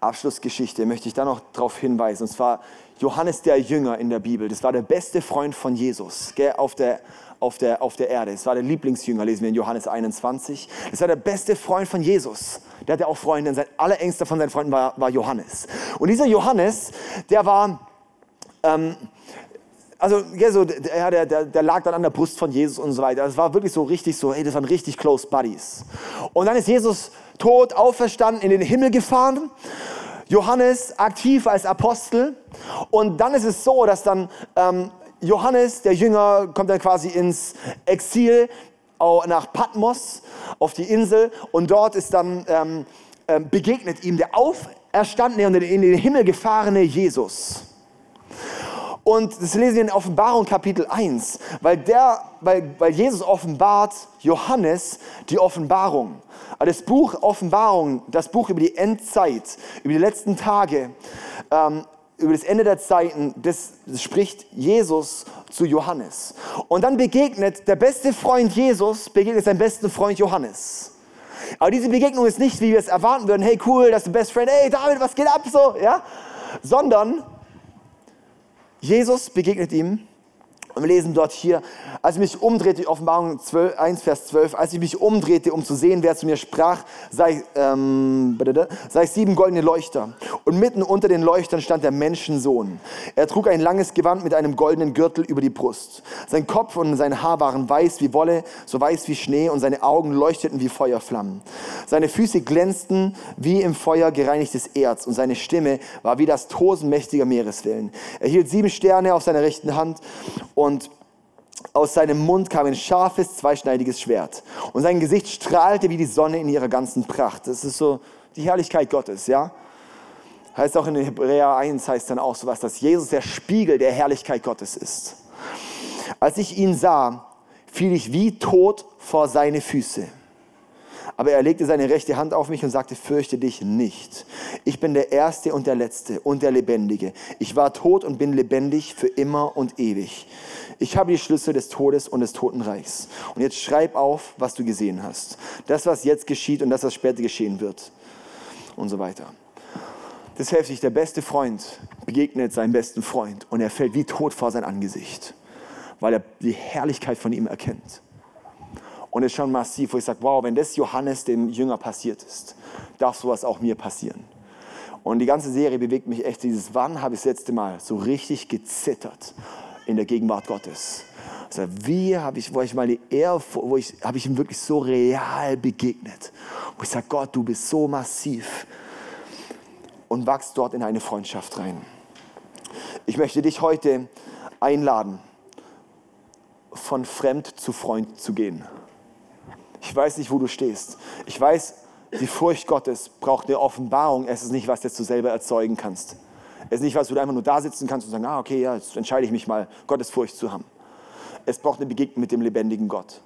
Abschlussgeschichte, möchte ich da noch darauf hinweisen. Und zwar Johannes der Jünger in der Bibel, das war der beste Freund von Jesus gell, auf, der, auf, der, auf der Erde. Das war der Lieblingsjünger, lesen wir in Johannes 21. Das war der beste Freund von Jesus. Der hatte auch Freunde, und sein allerängster von seinen Freunden war, war Johannes. Und dieser Johannes, der war... Ähm, also ja, so, der, der, der lag dann an der Brust von Jesus und so weiter. Das war wirklich so richtig so, ey, das waren richtig close buddies. Und dann ist Jesus tot, auferstanden, in den Himmel gefahren. Johannes aktiv als Apostel. Und dann ist es so, dass dann ähm, Johannes, der Jünger, kommt dann quasi ins Exil nach Patmos auf die Insel. Und dort ist dann ähm, ähm, begegnet ihm der auferstandene und in den Himmel gefahrene Jesus. Und das lesen wir in Offenbarung Kapitel 1, weil, der, weil, weil Jesus offenbart Johannes die Offenbarung. Das Buch Offenbarung, das Buch über die Endzeit, über die letzten Tage, ähm, über das Ende der Zeiten, das, das spricht Jesus zu Johannes. Und dann begegnet der beste Freund Jesus, begegnet seinem besten Freund Johannes. Aber diese Begegnung ist nicht, wie wir es erwarten würden, hey cool, das ist der Best Friend, hey David, was geht ab so, ja? Sondern Jesus begegnet ihm und wir lesen dort hier, als ich mich umdrehte, Offenbarung 12, 1, Vers 12, als ich mich umdrehte, um zu sehen, wer zu mir sprach, ich, ähm, sah ich sieben goldene Leuchter. Und mitten unter den Leuchtern stand der Menschensohn. Er trug ein langes Gewand mit einem goldenen Gürtel über die Brust. Sein Kopf und sein Haar waren weiß wie Wolle, so weiß wie Schnee, und seine Augen leuchteten wie Feuerflammen. Seine Füße glänzten wie im Feuer gereinigtes Erz, und seine Stimme war wie das Tosen mächtiger Meereswellen. Er hielt sieben Sterne auf seiner rechten Hand und und aus seinem Mund kam ein scharfes, zweischneidiges Schwert. Und sein Gesicht strahlte wie die Sonne in ihrer ganzen Pracht. Das ist so die Herrlichkeit Gottes, ja? Heißt auch in Hebräer 1, heißt dann auch sowas, dass Jesus der Spiegel der Herrlichkeit Gottes ist. Als ich ihn sah, fiel ich wie tot vor seine Füße. Aber er legte seine rechte Hand auf mich und sagte, fürchte dich nicht. Ich bin der Erste und der Letzte und der Lebendige. Ich war tot und bin lebendig für immer und ewig. Ich habe die Schlüssel des Todes und des Totenreichs. Und jetzt schreib auf, was du gesehen hast. Das, was jetzt geschieht und das, was später geschehen wird. Und so weiter. Das hilft sich, der beste Freund begegnet seinem besten Freund und er fällt wie tot vor sein Angesicht, weil er die Herrlichkeit von ihm erkennt. Und es ist schon massiv, wo ich sage, wow, wenn das Johannes dem Jünger passiert ist, darf sowas auch mir passieren. Und die ganze Serie bewegt mich echt dieses, wann habe ich das letzte Mal so richtig gezittert in der Gegenwart Gottes? Also wie habe ich, wo ich mal die Ehre, wo ich, habe ich ihm wirklich so real begegnet? Wo ich sage, Gott, du bist so massiv und wachst dort in eine Freundschaft rein. Ich möchte dich heute einladen, von fremd zu Freund zu gehen. Ich weiß nicht, wo du stehst. Ich weiß, die Furcht Gottes braucht eine Offenbarung. Es ist nicht, was du selber erzeugen kannst. Es ist nicht, was du einfach nur da sitzen kannst und sagen, ah, okay, ja, jetzt entscheide ich mich mal, Gottes Furcht zu haben. Es braucht eine Begegnung mit dem lebendigen Gott.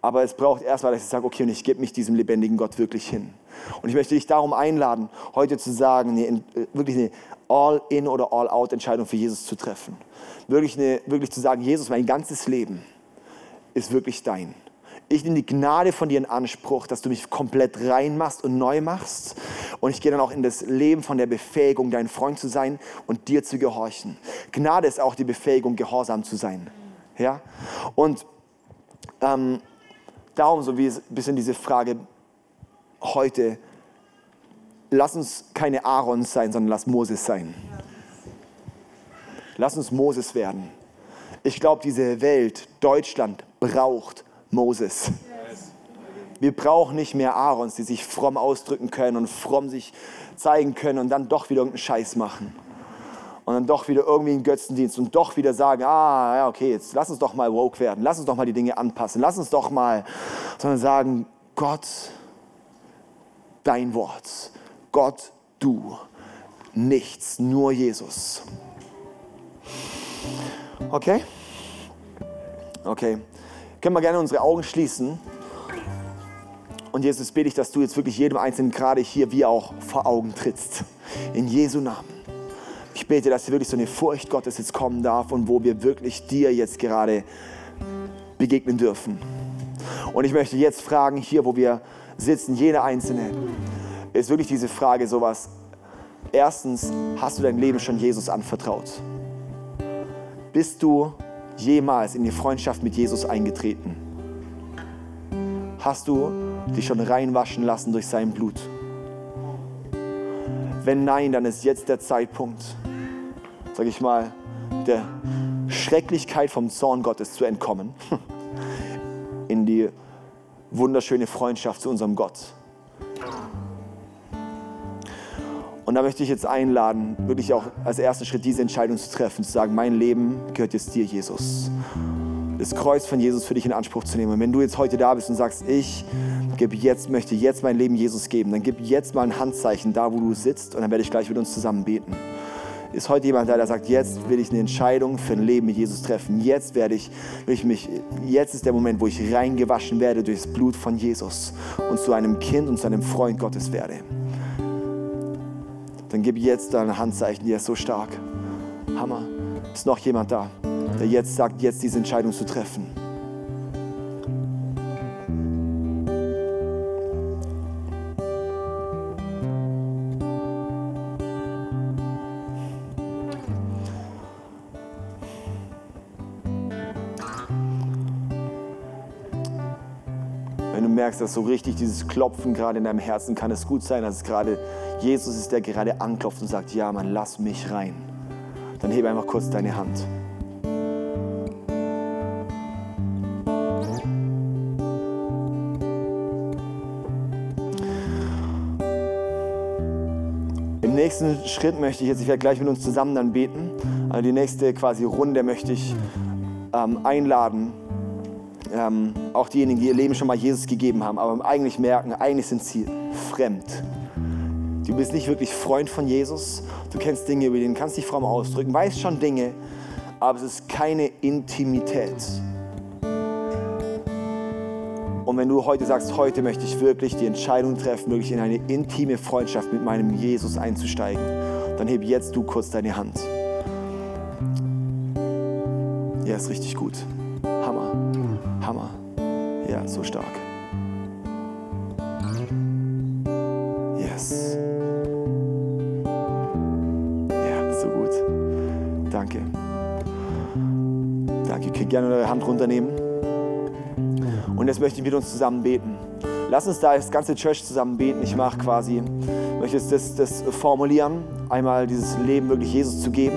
Aber es braucht erstmal, dass ich sage, okay, und ich gebe mich diesem lebendigen Gott wirklich hin. Und ich möchte dich darum einladen, heute zu sagen, eine, wirklich eine All-in oder All-out-Entscheidung für Jesus zu treffen. Wirklich, eine, wirklich zu sagen, Jesus, mein ganzes Leben ist wirklich dein ich nehme die Gnade von dir in Anspruch, dass du mich komplett reinmachst und neu machst. Und ich gehe dann auch in das Leben von der Befähigung, dein Freund zu sein und dir zu gehorchen. Gnade ist auch die Befähigung, gehorsam zu sein. Ja? Und ähm, darum so wie ein bisschen diese Frage heute, lass uns keine Aarons sein, sondern lass Moses sein. Lass uns Moses werden. Ich glaube, diese Welt, Deutschland, braucht Moses. Wir brauchen nicht mehr Aarons, die sich fromm ausdrücken können und fromm sich zeigen können und dann doch wieder irgendeinen Scheiß machen. Und dann doch wieder irgendwie einen Götzendienst und doch wieder sagen, ah, ja, okay, jetzt lass uns doch mal woke werden, lass uns doch mal die Dinge anpassen, lass uns doch mal, sondern sagen, Gott, dein Wort, Gott, du, nichts, nur Jesus. Okay? Okay. Können wir gerne unsere Augen schließen. Und Jesus bete ich, dass du jetzt wirklich jedem Einzelnen gerade hier wie auch vor Augen trittst. In Jesu Namen. Ich bete, dass hier wirklich so eine Furcht Gottes jetzt kommen darf und wo wir wirklich dir jetzt gerade begegnen dürfen. Und ich möchte jetzt fragen, hier wo wir sitzen, jeder Einzelne, ist wirklich diese Frage sowas, Erstens, hast du dein Leben schon Jesus anvertraut? Bist du jemals in die Freundschaft mit Jesus eingetreten? Hast du dich schon reinwaschen lassen durch sein Blut? Wenn nein, dann ist jetzt der Zeitpunkt, sage ich mal, der Schrecklichkeit vom Zorn Gottes zu entkommen, in die wunderschöne Freundschaft zu unserem Gott. Und da möchte ich jetzt einladen, wirklich auch als ersten Schritt diese Entscheidung zu treffen, zu sagen, mein Leben gehört jetzt dir, Jesus. Das Kreuz von Jesus für dich in Anspruch zu nehmen. Und wenn du jetzt heute da bist und sagst, ich gebe jetzt, möchte jetzt mein Leben Jesus geben, dann gib jetzt mal ein Handzeichen da, wo du sitzt und dann werde ich gleich mit uns zusammen beten. Ist heute jemand da, der sagt, jetzt will ich eine Entscheidung für ein Leben mit Jesus treffen. Jetzt werde ich, will ich mich, jetzt ist der Moment, wo ich reingewaschen werde durch das Blut von Jesus und zu einem Kind und zu einem Freund Gottes werde dann gib jetzt deine Handzeichen, die ist so stark. Hammer. Ist noch jemand da, der jetzt sagt, jetzt diese Entscheidung zu treffen? Merkst, dass so richtig dieses Klopfen gerade in deinem Herzen kann es gut sein, dass es gerade Jesus ist, der gerade anklopft und sagt, ja Mann, lass mich rein. Dann hebe einfach kurz deine Hand. Im nächsten Schritt möchte ich jetzt, ich werde gleich mit uns zusammen dann beten, also die nächste quasi Runde möchte ich ähm, einladen, ähm, auch diejenigen, die ihr Leben schon mal Jesus gegeben haben, aber eigentlich merken, eigentlich sind sie fremd. Du bist nicht wirklich Freund von Jesus. Du kennst Dinge, über die kannst dich fromm ausdrücken, weißt schon Dinge, aber es ist keine Intimität. Und wenn du heute sagst, heute möchte ich wirklich die Entscheidung treffen, wirklich in eine intime Freundschaft mit meinem Jesus einzusteigen, dann heb jetzt du kurz deine Hand. Ja, ist richtig gut. Hammer. Hammer. Ja, so stark. Yes. Danke. Danke. Ihr könnt gerne eure Hand runternehmen. Und jetzt möchte ich mit uns zusammen beten. Lass uns da das ganze Church zusammen beten. Ich mache quasi, möchte das, das formulieren, einmal dieses Leben wirklich Jesus zu geben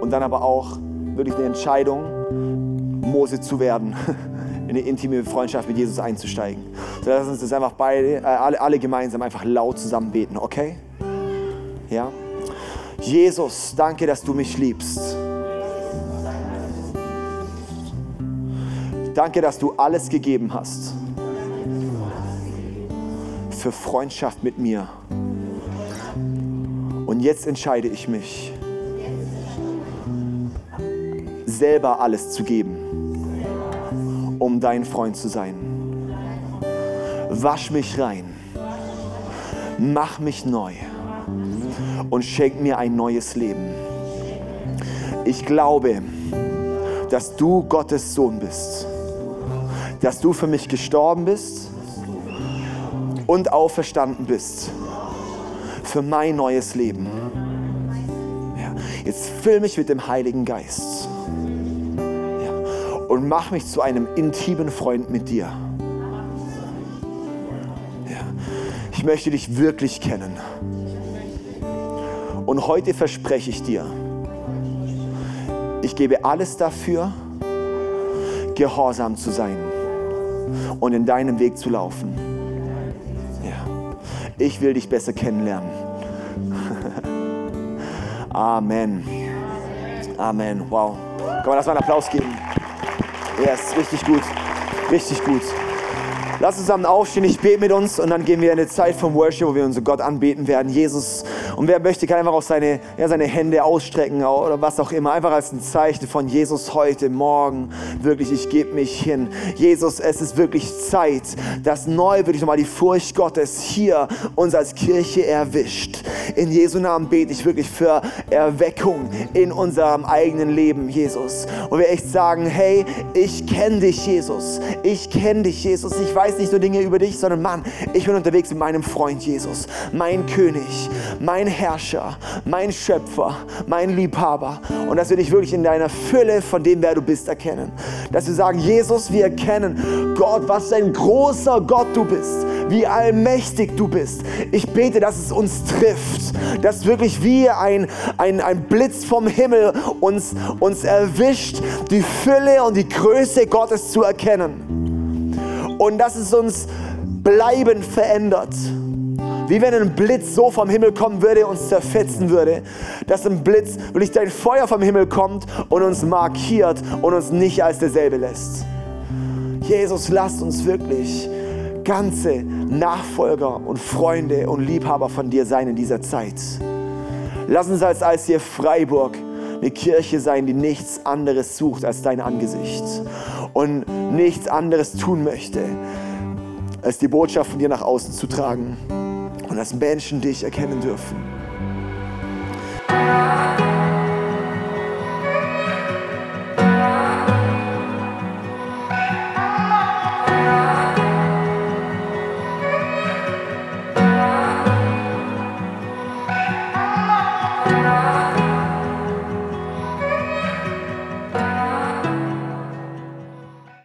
und dann aber auch wirklich eine Entscheidung, Mose zu werden, in eine intime Freundschaft mit Jesus einzusteigen. So lass uns das einfach beide, äh, alle, alle gemeinsam einfach laut zusammen beten, okay? Ja? Jesus, danke, dass du mich liebst. Danke, dass du alles gegeben hast für Freundschaft mit mir. Und jetzt entscheide ich mich, selber alles zu geben, um dein Freund zu sein. Wasch mich rein, mach mich neu und schenk mir ein neues Leben. Ich glaube, dass du Gottes Sohn bist, dass du für mich gestorben bist und auferstanden bist für mein neues Leben. Ja, jetzt füll mich mit dem Heiligen Geist und mach mich zu einem intimen Freund mit dir. Ja, ich möchte dich wirklich kennen. Und heute verspreche ich dir, ich gebe alles dafür, gehorsam zu sein und in deinem Weg zu laufen. Ja. Ich will dich besser kennenlernen. Amen. Amen. Wow. Kann man das mal einen Applaus geben? Yes, richtig gut. Richtig gut. Lass uns zusammen aufstehen, ich bete mit uns und dann gehen wir in eine Zeit vom Worship, wo wir unseren Gott anbeten werden. Jesus, und wer möchte, kann einfach auch seine, ja, seine Hände ausstrecken oder was auch immer. Einfach als ein Zeichen von Jesus heute, morgen. Wirklich, ich gebe mich hin. Jesus, es ist wirklich Zeit, dass neu wirklich nochmal die Furcht Gottes hier uns als Kirche erwischt. In Jesu Namen bete ich wirklich für Erweckung in unserem eigenen Leben, Jesus. Und wir echt sagen, hey, ich kenne dich, Jesus. Ich kenne dich, Jesus. Ich weiß nicht nur Dinge über dich, sondern Mann, ich bin unterwegs mit meinem Freund Jesus, mein König, mein Herrscher, mein Schöpfer, mein Liebhaber. Und dass wir dich wirklich in deiner Fülle von dem, wer du bist, erkennen. Dass wir sagen, Jesus, wir erkennen, Gott, was ein großer Gott du bist, wie allmächtig du bist. Ich bete, dass es uns trifft, dass wirklich wie ein, ein, ein Blitz vom Himmel uns, uns erwischt, die Fülle und die Größe Gottes zu erkennen. Und dass es uns bleibend verändert. Wie wenn ein Blitz so vom Himmel kommen würde, und uns zerfetzen würde. Dass ein Blitz, wirklich dein Feuer vom Himmel kommt und uns markiert und uns nicht als derselbe lässt. Jesus, lasst uns wirklich ganze Nachfolger und Freunde und Liebhaber von dir sein in dieser Zeit. Lass uns als, als hier Freiburg eine Kirche sein, die nichts anderes sucht als dein Angesicht und nichts anderes tun möchte, als die Botschaft von dir nach außen zu tragen und dass Menschen dich erkennen dürfen.